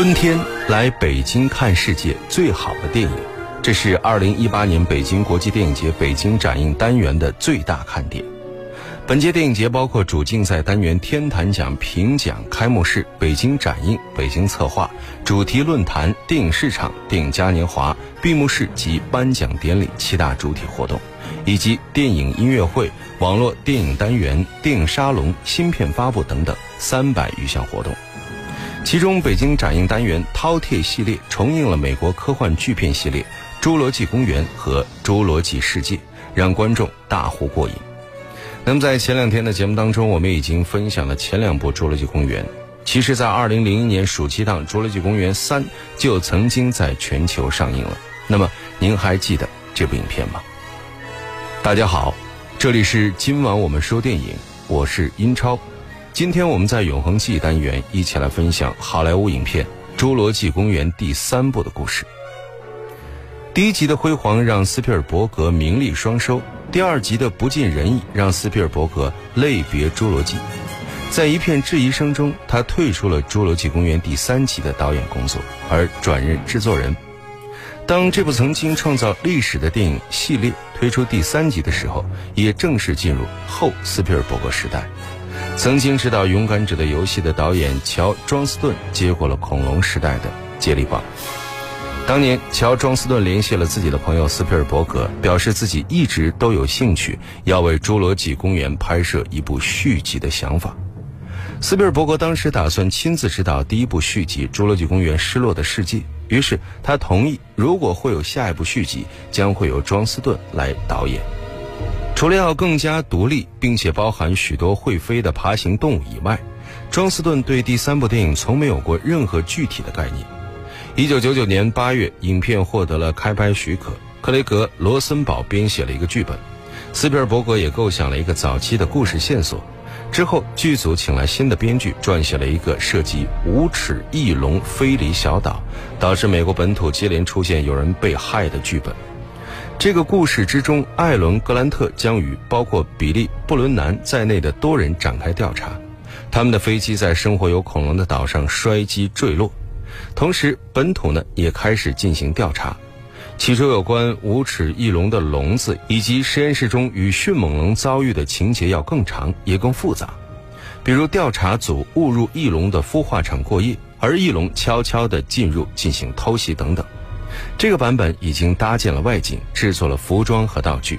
春天来北京看世界最好的电影，这是二零一八年北京国际电影节北京展映单元的最大看点。本届电影节包括主竞赛单元天坛奖评奖开幕式、北京展映、北京策划、主题论坛、电影市场、电影嘉年华、闭幕式及颁奖典礼七大主体活动，以及电影音乐会、网络电影单元、电影沙龙、新片发布等等三百余项活动。其中，北京展映单元饕餮系列重映了美国科幻巨片系列《侏罗纪公园》和《侏罗纪世界》，让观众大呼过瘾。那么，在前两天的节目当中，我们已经分享了前两部《侏罗纪公园》。其实，在二零零一年暑期档，《侏罗纪公园三》就曾经在全球上映了。那么，您还记得这部影片吗？大家好，这里是今晚我们说电影，我是英超。今天我们在永恒记忆单元一起来分享好莱坞影片《侏罗纪公园》第三部的故事。第一集的辉煌让斯皮尔伯格名利双收，第二集的不尽人意让斯皮尔伯格泪别侏罗纪。在一片质疑声中，他退出了《侏罗纪公园》第三集的导演工作，而转任制作人。当这部曾经创造历史的电影系列推出第三集的时候，也正式进入后斯皮尔伯格时代。曾经执导《勇敢者的游戏》的导演乔·庄斯顿接过了恐龙时代的接力棒。当年，乔·庄斯顿联系了自己的朋友斯皮尔伯格，表示自己一直都有兴趣要为《侏罗纪公园》拍摄一部续集的想法。斯皮尔伯格当时打算亲自执导第一部续集《侏罗纪公园：失落的世界》，于是他同意，如果会有下一部续集，将会由庄斯顿来导演。除了要更加独立，并且包含许多会飞的爬行动物以外，庄斯顿对第三部电影从没有过任何具体的概念。一九九九年八月，影片获得了开拍许可，克雷格·罗森堡编写了一个剧本，斯皮尔伯格也构想了一个早期的故事线索。之后，剧组请来新的编剧，撰写了一个涉及无齿翼龙飞离小岛，导致美国本土接连出现有人被害的剧本。这个故事之中，艾伦·格兰特将与包括比利·布伦南在内的多人展开调查。他们的飞机在生活有恐龙的岛上摔机坠落，同时本土呢也开始进行调查。其中有关无齿翼龙的笼子以及实验室中与迅猛龙遭遇的情节要更长也更复杂，比如调查组误入翼龙的孵化场过夜，而翼龙悄悄地进入进行偷袭等等。这个版本已经搭建了外景，制作了服装和道具，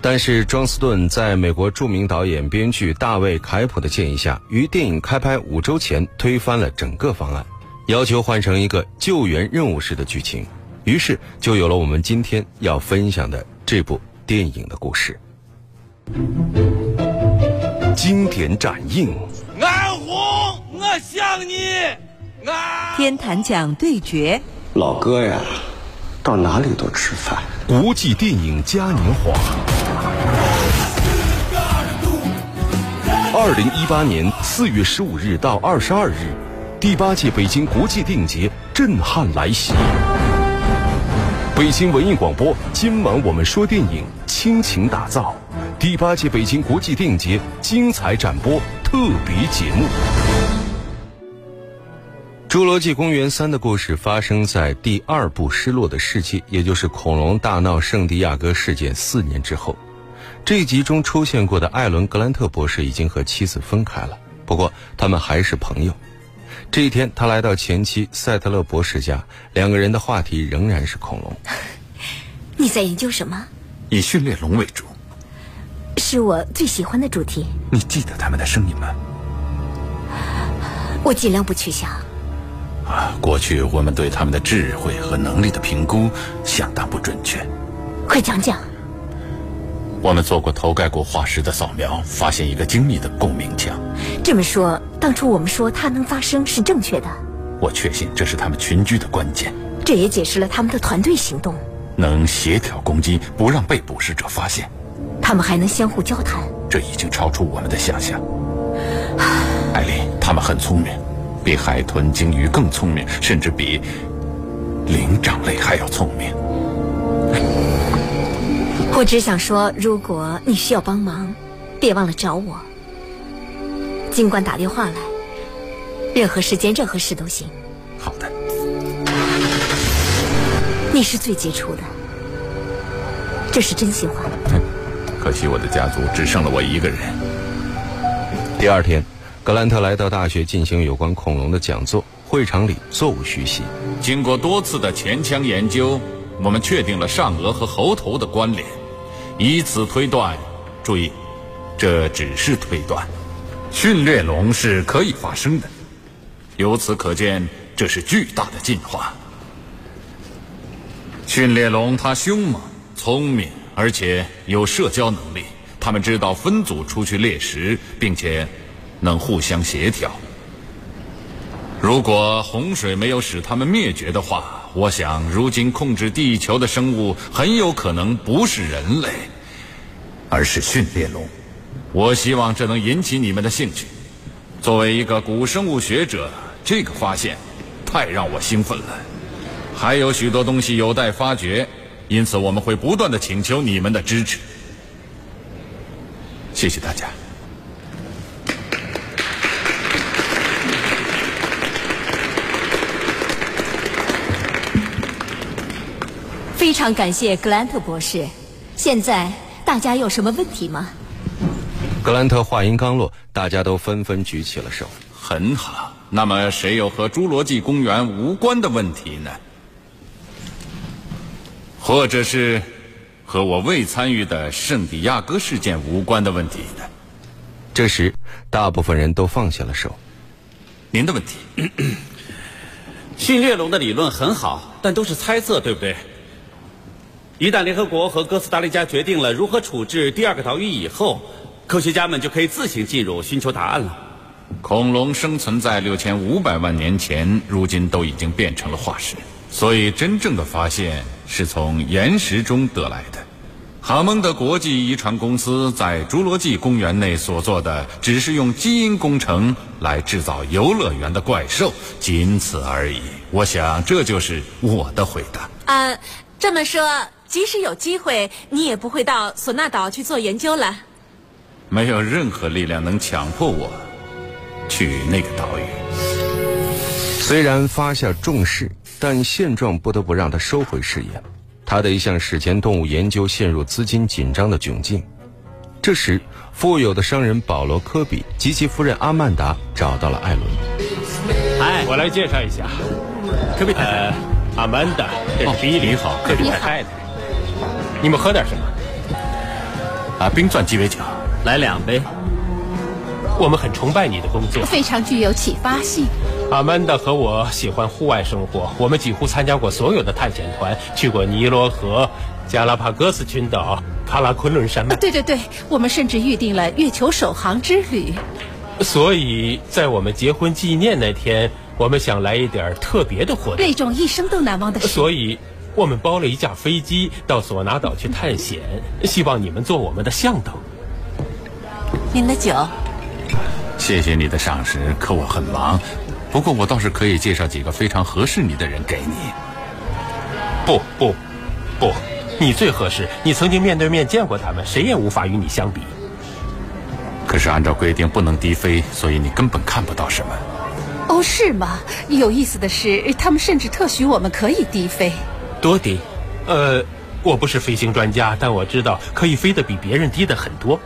但是庄斯顿在美国著名导演、编剧大卫·凯普的建议下，于电影开拍五周前推翻了整个方案，要求换成一个救援任务式的剧情，于是就有了我们今天要分享的这部电影的故事。经典展映，安红，我想你。安天坛奖对决，老哥呀。到哪里都吃饭。国际电影嘉年华，二零一八年四月十五日到二十二日，第八届北京国际电影节震撼来袭。北京文艺广播，今晚我们说电影，倾情打造第八届北京国际电影节精彩展播特别节目。《侏罗纪公园三》的故事发生在第二部失落的世界，也就是恐龙大闹圣地亚哥事件四年之后。这一集中出现过的艾伦·格兰特博士已经和妻子分开了，不过他们还是朋友。这一天，他来到前妻赛特勒博士家，两个人的话题仍然是恐龙。你在研究什么？以训练龙为主，是我最喜欢的主题。你记得他们的声音吗？我尽量不去想。啊，过去我们对他们的智慧和能力的评估相当不准确。快讲讲。我们做过头盖骨化石的扫描，发现一个精密的共鸣腔。这么说，当初我们说它能发声是正确的。我确信这是他们群居的关键。这也解释了他们的团队行动，能协调攻击，不让被捕食者发现。他们还能相互交谈，这已经超出我们的想象。艾琳，他们很聪明。比海豚、鲸鱼更聪明，甚至比灵长类还要聪明。我只想说，如果你需要帮忙，别忘了找我。尽管打电话来，任何时间、任何事都行。好的。你是最杰出的，这是真心话。可惜我的家族只剩了我一个人。第二天，格兰特来到大学进行有关恐龙的讲座，会场里座无虚席。经过多次的前腔研究，我们确定了上颚和喉头的关联，以此推断。注意，这只是推断。训练龙是可以发生的，由此可见，这是巨大的进化。训练龙它凶猛、聪明，而且有社交能力。他们知道分组出去猎食，并且能互相协调。如果洪水没有使他们灭绝的话，我想如今控制地球的生物很有可能不是人类，而是训练龙。我希望这能引起你们的兴趣。作为一个古生物学者，这个发现太让我兴奋了。还有许多东西有待发掘，因此我们会不断的请求你们的支持。谢谢大家。非常感谢格兰特博士。现在大家有什么问题吗？格兰特话音刚落，大家都纷纷举起了手。很好，那么谁有和侏罗纪公园无关的问题呢？或者是和我未参与的圣地亚哥事件无关的问题呢？这时，大部分人都放下了手。您的问题，训练龙的理论很好，但都是猜测，对不对？一旦联合国和哥斯达黎加决定了如何处置第二个岛屿以后，科学家们就可以自行进入寻求答案了。恐龙生存在六千五百万年前，如今都已经变成了化石，所以真正的发现是从岩石中得来的。哈蒙德国际遗传公司在侏罗纪公园内所做的，只是用基因工程来制造游乐园的怪兽，仅此而已。我想这就是我的回答。啊，这么说，即使有机会，你也不会到索纳岛去做研究了。没有任何力量能强迫我去那个岛屿。虽然发下重誓，但现状不得不让他收回誓言。他的一项史前动物研究陷入资金紧张的窘境。这时，富有的商人保罗·科比及其夫人阿曼达找到了艾伦。嗨，我来介绍一下，科比太太，阿曼达，这是比利。你好，科比太太。你们喝点什么？啊，冰钻鸡尾酒，来两杯。我们很崇拜你的工作，非常具有启发性。阿曼达和我喜欢户外生活，我们几乎参加过所有的探险团，去过尼罗河、加拉帕戈斯群岛、喀拉昆仑山脉。对对对，我们甚至预定了月球首航之旅。所以在我们结婚纪念那天，我们想来一点特别的活动，那种一生都难忘的事。所以，我们包了一架飞机到索拿岛去探险，希望你们做我们的向导。您的酒。谢谢你的赏识，可我很忙。不过我倒是可以介绍几个非常合适你的人给你。不不不，你最合适。你曾经面对面见过他们，谁也无法与你相比。可是按照规定不能低飞，所以你根本看不到什么。哦，是吗？有意思的是，他们甚至特许我们可以低飞。多低？呃，我不是飞行专家，但我知道可以飞得比别人低的很多。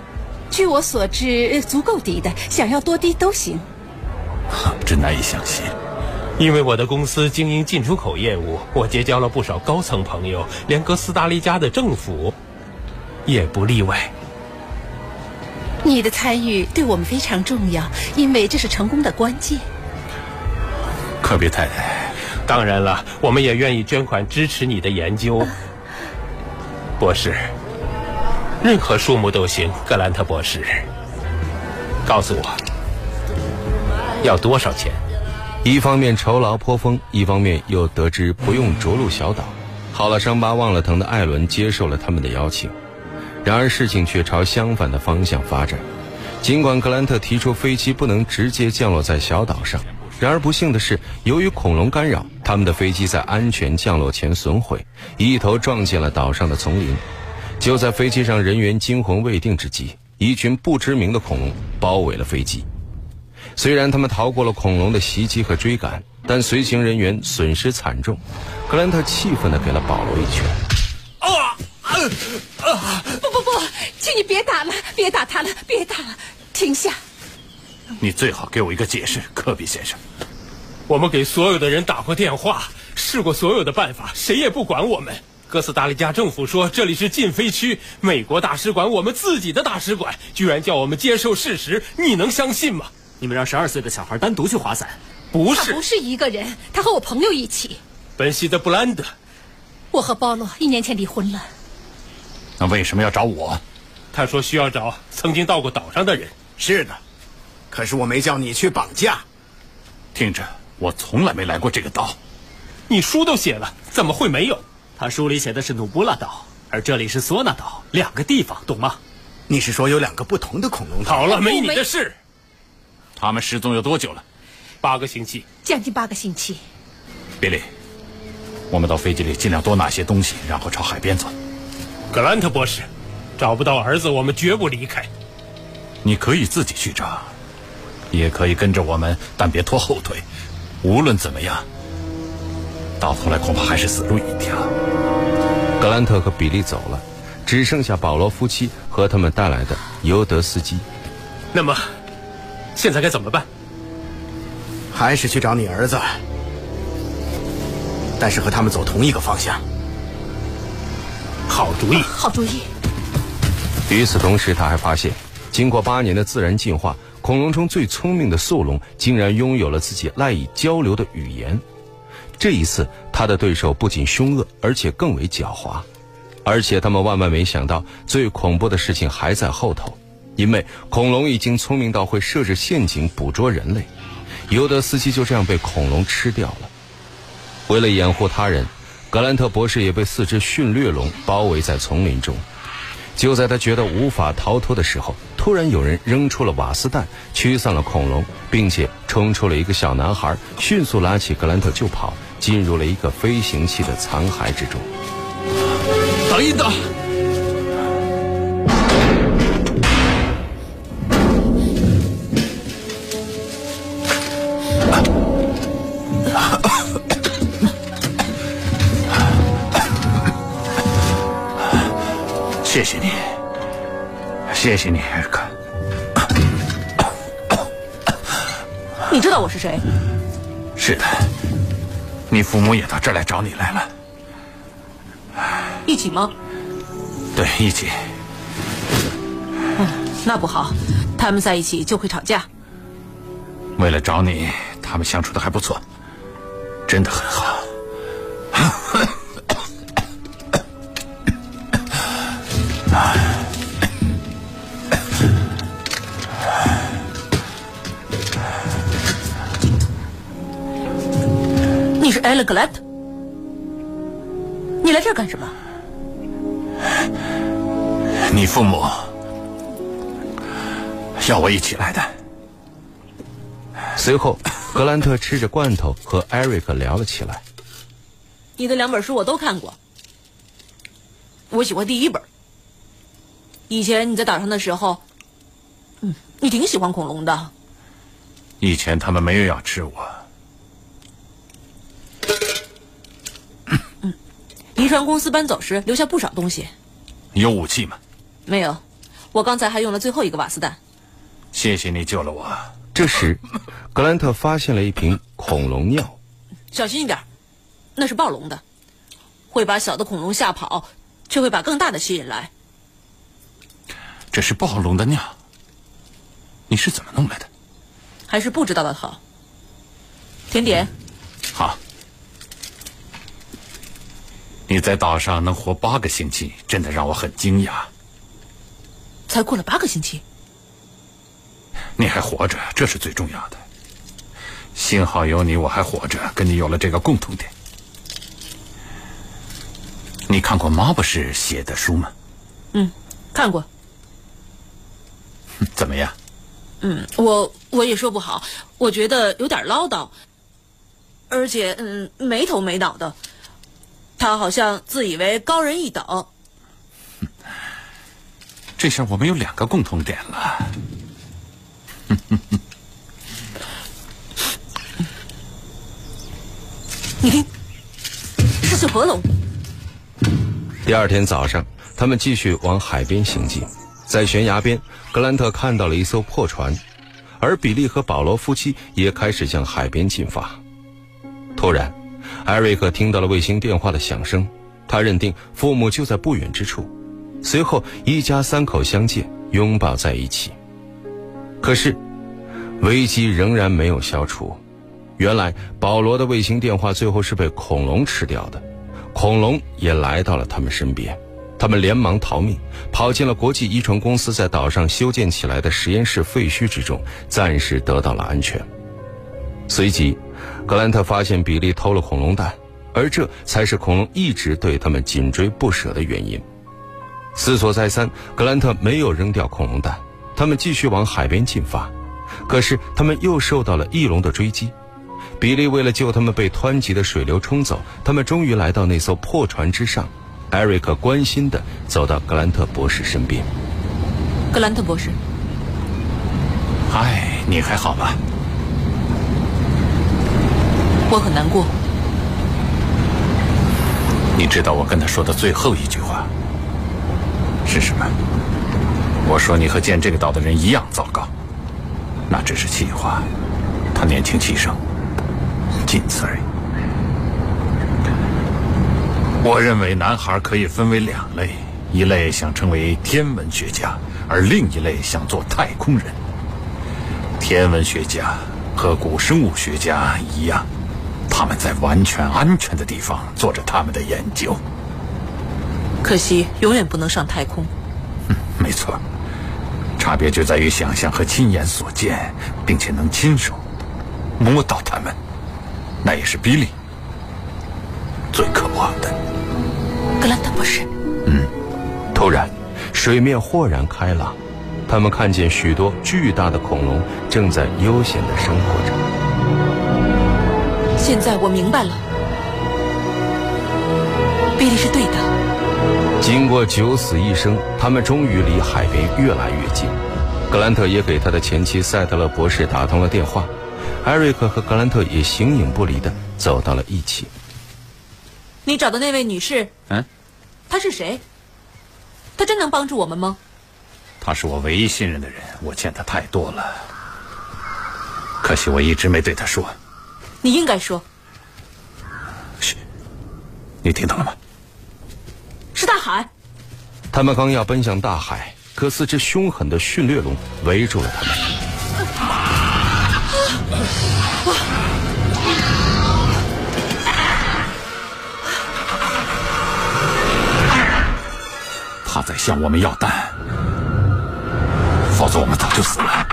据我所知，足够低的，想要多低都行。真难以相信，因为我的公司经营进出口业务，我结交了不少高层朋友，连哥斯达黎加的政府也不例外。你的参与对我们非常重要，因为这是成功的关键。可别太太，当然了，我们也愿意捐款支持你的研究，博士。任何数目都行，格兰特博士。告诉我。要多少钱？一方面酬劳颇丰，一方面又得知不用着陆小岛。好了伤疤忘了疼的艾伦接受了他们的邀请，然而事情却朝相反的方向发展。尽管格兰特提出飞机不能直接降落在小岛上，然而不幸的是，由于恐龙干扰，他们的飞机在安全降落前损毁，一头撞进了岛上的丛林。就在飞机上人员惊魂未定之际，一群不知名的恐龙包围了飞机。虽然他们逃过了恐龙的袭击和追赶，但随行人员损失惨重。格兰特气愤地给了保罗一拳。啊！不不不，请你别打了，别打他了，别打了，停下！你最好给我一个解释，科比先生。我们给所有的人打过电话，试过所有的办法，谁也不管我们。哥斯达黎加政府说这里是禁飞区，美国大使馆，我们自己的大使馆，居然叫我们接受事实，你能相信吗？你们让十二岁的小孩单独去滑伞，不是，他不是一个人，他和我朋友一起。本西德布兰德，我和保罗一年前离婚了。那为什么要找我？他说需要找曾经到过岛上的人。是的，可是我没叫你去绑架。听着，我从来没来过这个岛。你书都写了，怎么会没有？他书里写的是努布拉岛，而这里是索纳岛，两个地方，懂吗？你是说有两个不同的恐龙岛？好了，没你的事。他们失踪有多久了？八个星期，将近八个星期。比利，我们到飞机里尽量多拿些东西，然后朝海边走。格兰特博士，找不到儿子，我们绝不离开。你可以自己去找，也可以跟着我们，但别拖后腿。无论怎么样。到头来恐怕还是死路一条。格兰特和比利走了，只剩下保罗夫妻和他们带来的尤德斯基。那么，现在该怎么办？还是去找你儿子，但是和他们走同一个方向。好主意，好主意。与此同时，他还发现，经过八年的自然进化，恐龙中最聪明的速龙竟然拥有了自己赖以交流的语言。这一次，他的对手不仅凶恶，而且更为狡猾，而且他们万万没想到，最恐怖的事情还在后头，因为恐龙已经聪明到会设置陷阱捕捉人类。尤德斯基就这样被恐龙吃掉了。为了掩护他人，格兰特博士也被四只驯掠龙包围在丛林中。就在他觉得无法逃脱的时候，突然有人扔出了瓦斯弹，驱散了恐龙，并且冲出了一个小男孩，迅速拉起格兰特就跑。进入了一个飞行器的残骸之中。等一等！谢谢你，艾瑞克。你知道我是谁？是的。你父母也到这儿来找你来了，一起吗？对，一起。嗯，那不好，他们在一起就会吵架。为了找你，他们相处的还不错，真的很好。格莱特，你来这儿干什么？你父母要我一起来的。随后，格兰特吃着罐头和艾瑞克聊了起来。你的两本书我都看过，我喜欢第一本。以前你在岛上的时候，嗯，你挺喜欢恐龙的。以前他们没有要吃我。遗传公司搬走时留下不少东西，有武器吗？没有，我刚才还用了最后一个瓦斯弹。谢谢你救了我。这时，格兰特发现了一瓶恐龙尿，小心一点，那是暴龙的，会把小的恐龙吓跑，却会把更大的吸引来。这是暴龙的尿，你是怎么弄来的？还是不知道的好。甜点。好。你在岛上能活八个星期，真的让我很惊讶。才过了八个星期，你还活着，这是最重要的。幸好有你，我还活着，跟你有了这个共同点。你看过马博士写的书吗？嗯，看过。怎么样？嗯，我我也说不好，我觉得有点唠叨，而且嗯没头没脑的。他好像自以为高人一等。这下我们有两个共同点了。你听，这是合龙。第二天早上，他们继续往海边行进，在悬崖边，格兰特看到了一艘破船，而比利和保罗夫妻也开始向海边进发。突然，艾瑞克听到了卫星电话的响声，他认定父母就在不远之处。随后，一家三口相见，拥抱在一起。可是，危机仍然没有消除。原来，保罗的卫星电话最后是被恐龙吃掉的，恐龙也来到了他们身边。他们连忙逃命，跑进了国际遗传公司在岛上修建起来的实验室废墟之中，暂时得到了安全。随即，格兰特发现比利偷了恐龙蛋，而这才是恐龙一直对他们紧追不舍的原因。思索再三，格兰特没有扔掉恐龙蛋，他们继续往海边进发。可是，他们又受到了翼龙的追击。比利为了救他们被湍急的水流冲走，他们终于来到那艘破船之上。艾瑞克关心地走到格兰特博士身边。格兰特博士，嗨，你还好吧？我很难过。你知道我跟他说的最后一句话是什么？我说你和建这个岛的人一样糟糕。那只是气话，他年轻气盛，仅此而已。我认为男孩可以分为两类：一类想成为天文学家，而另一类想做太空人。天文学家和古生物学家一样，他们在完全安全的地方做着他们的研究。可惜，永远不能上太空。嗯，没错。差别就在于想象和亲眼所见，并且能亲手摸到他们。那也是比利最渴望的。格兰特博士，嗯，突然，水面豁然开朗，他们看见许多巨大的恐龙正在悠闲的生活着。现在我明白了，比利是对的。经过九死一生，他们终于离海边越来越近。格兰特也给他的前妻赛特勒博士打通了电话，艾瑞克和格兰特也形影不离的走到了一起。你找的那位女士，嗯，她是谁？她真能帮助我们吗？她是我唯一信任的人，我见她太多了，可惜我一直没对她说。你应该说。嘘，你听到了吗？是大海。他们刚要奔向大海，可四只凶狠的驯掠龙围住了他们。他在向我们要蛋，否则我们早就死了。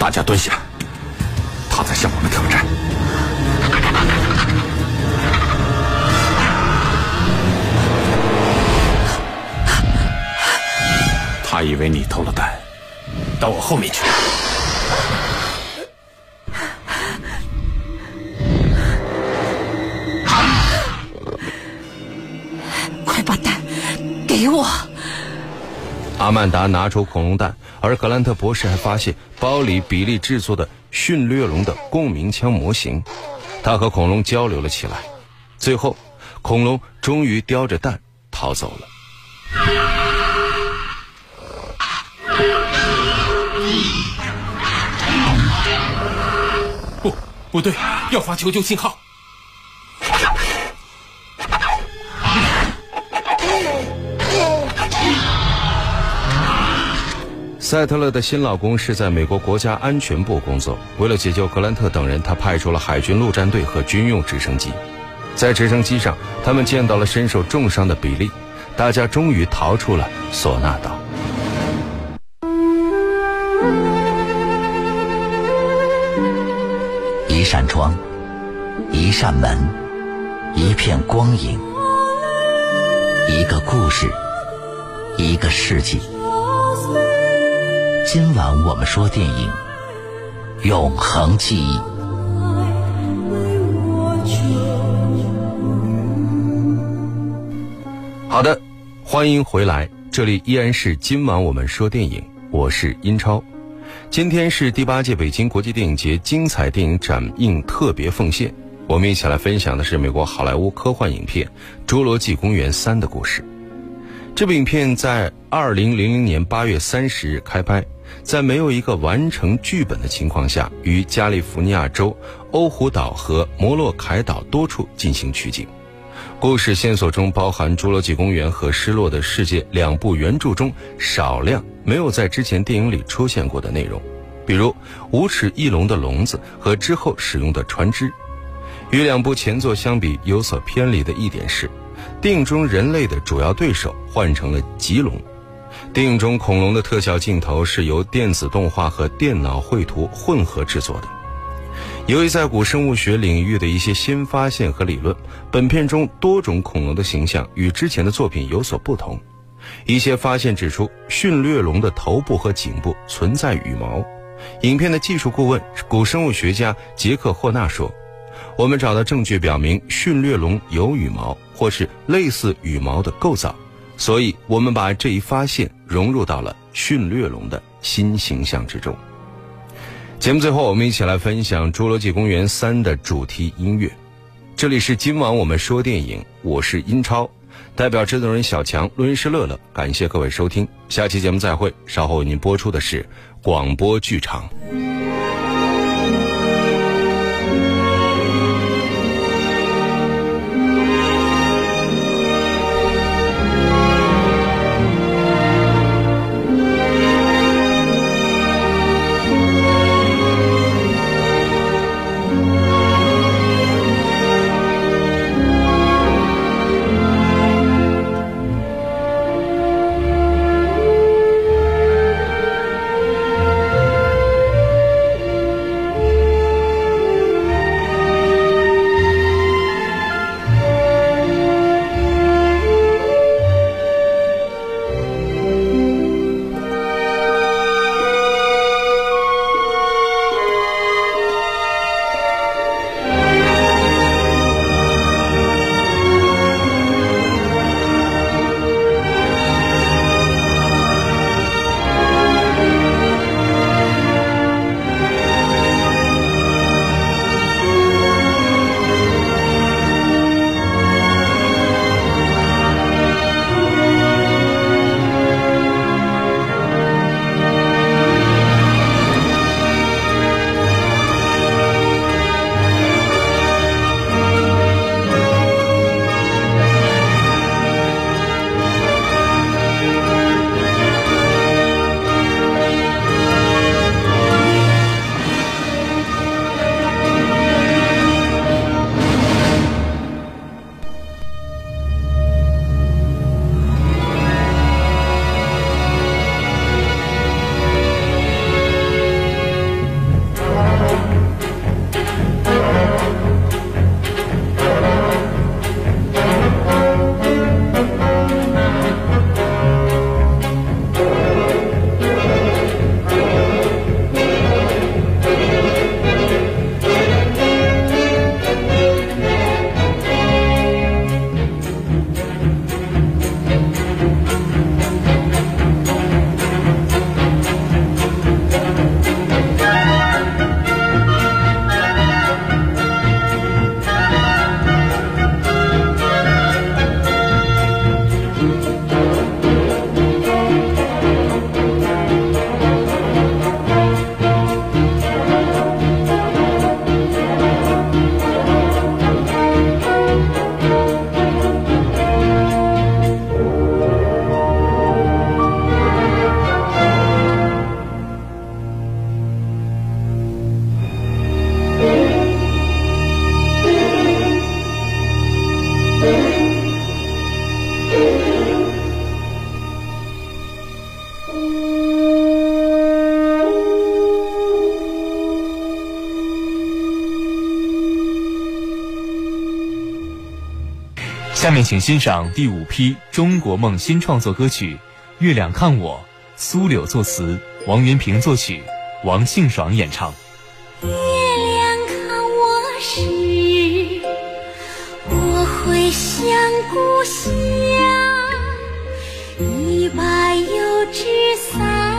大家蹲下，他在向我们挑战。他以为你偷了蛋，到我后面去。快把蛋给我！阿曼达拿出恐龙蛋，而格兰特博士还发现包里比利制作的驯掠龙的共鸣枪模型。他和恐龙交流了起来，最后，恐龙终于叼着蛋逃走了。不，不对，要发求救信号。赛特勒的新老公是在美国国家安全部工作。为了解救格兰特等人，他派出了海军陆战队和军用直升机。在直升机上，他们见到了身受重伤的比利。大家终于逃出了索纳岛。一扇窗，一扇门，一片光影，一个故事，一个世纪。今晚我们说电影《永恒记忆》。好的，欢迎回来，这里依然是今晚我们说电影，我是英超。今天是第八届北京国际电影节精彩电影展映特别奉献，我们一起来分享的是美国好莱坞科幻影片《侏罗纪公园三》的故事。这部影片在二零零零年八月三十日开拍，在没有一个完成剧本的情况下，于加利福尼亚州欧胡岛和摩洛凯岛多处进行取景。故事线索中包含《侏罗纪公园》和《失落的世界》两部原著中少量没有在之前电影里出现过的内容，比如无齿翼龙的笼子和之后使用的船只。与两部前作相比，有所偏离的一点是，电影中人类的主要对手换成了棘龙。电影中恐龙的特效镜头是由电子动画和电脑绘图混合制作的。由于在古生物学领域的一些新发现和理论，本片中多种恐龙的形象与之前的作品有所不同。一些发现指出，驯掠龙的头部和颈部存在羽毛。影片的技术顾问古生物学家杰克霍纳说：“我们找到证据表明驯掠龙有羽毛或是类似羽毛的构造，所以我们把这一发现融入到了驯掠龙的新形象之中。”节目最后，我们一起来分享《侏罗纪公园三》的主题音乐。这里是今晚我们说电影，我是英超，代表制作人小强、录音师乐乐，感谢各位收听，下期节目再会。稍后为您播出的是广播剧场。请欣赏第五批中国梦新创作歌曲《月亮看我》，苏柳作词，王云平作曲，王庆爽演唱。月亮看我时，我会想故乡，一把油纸伞。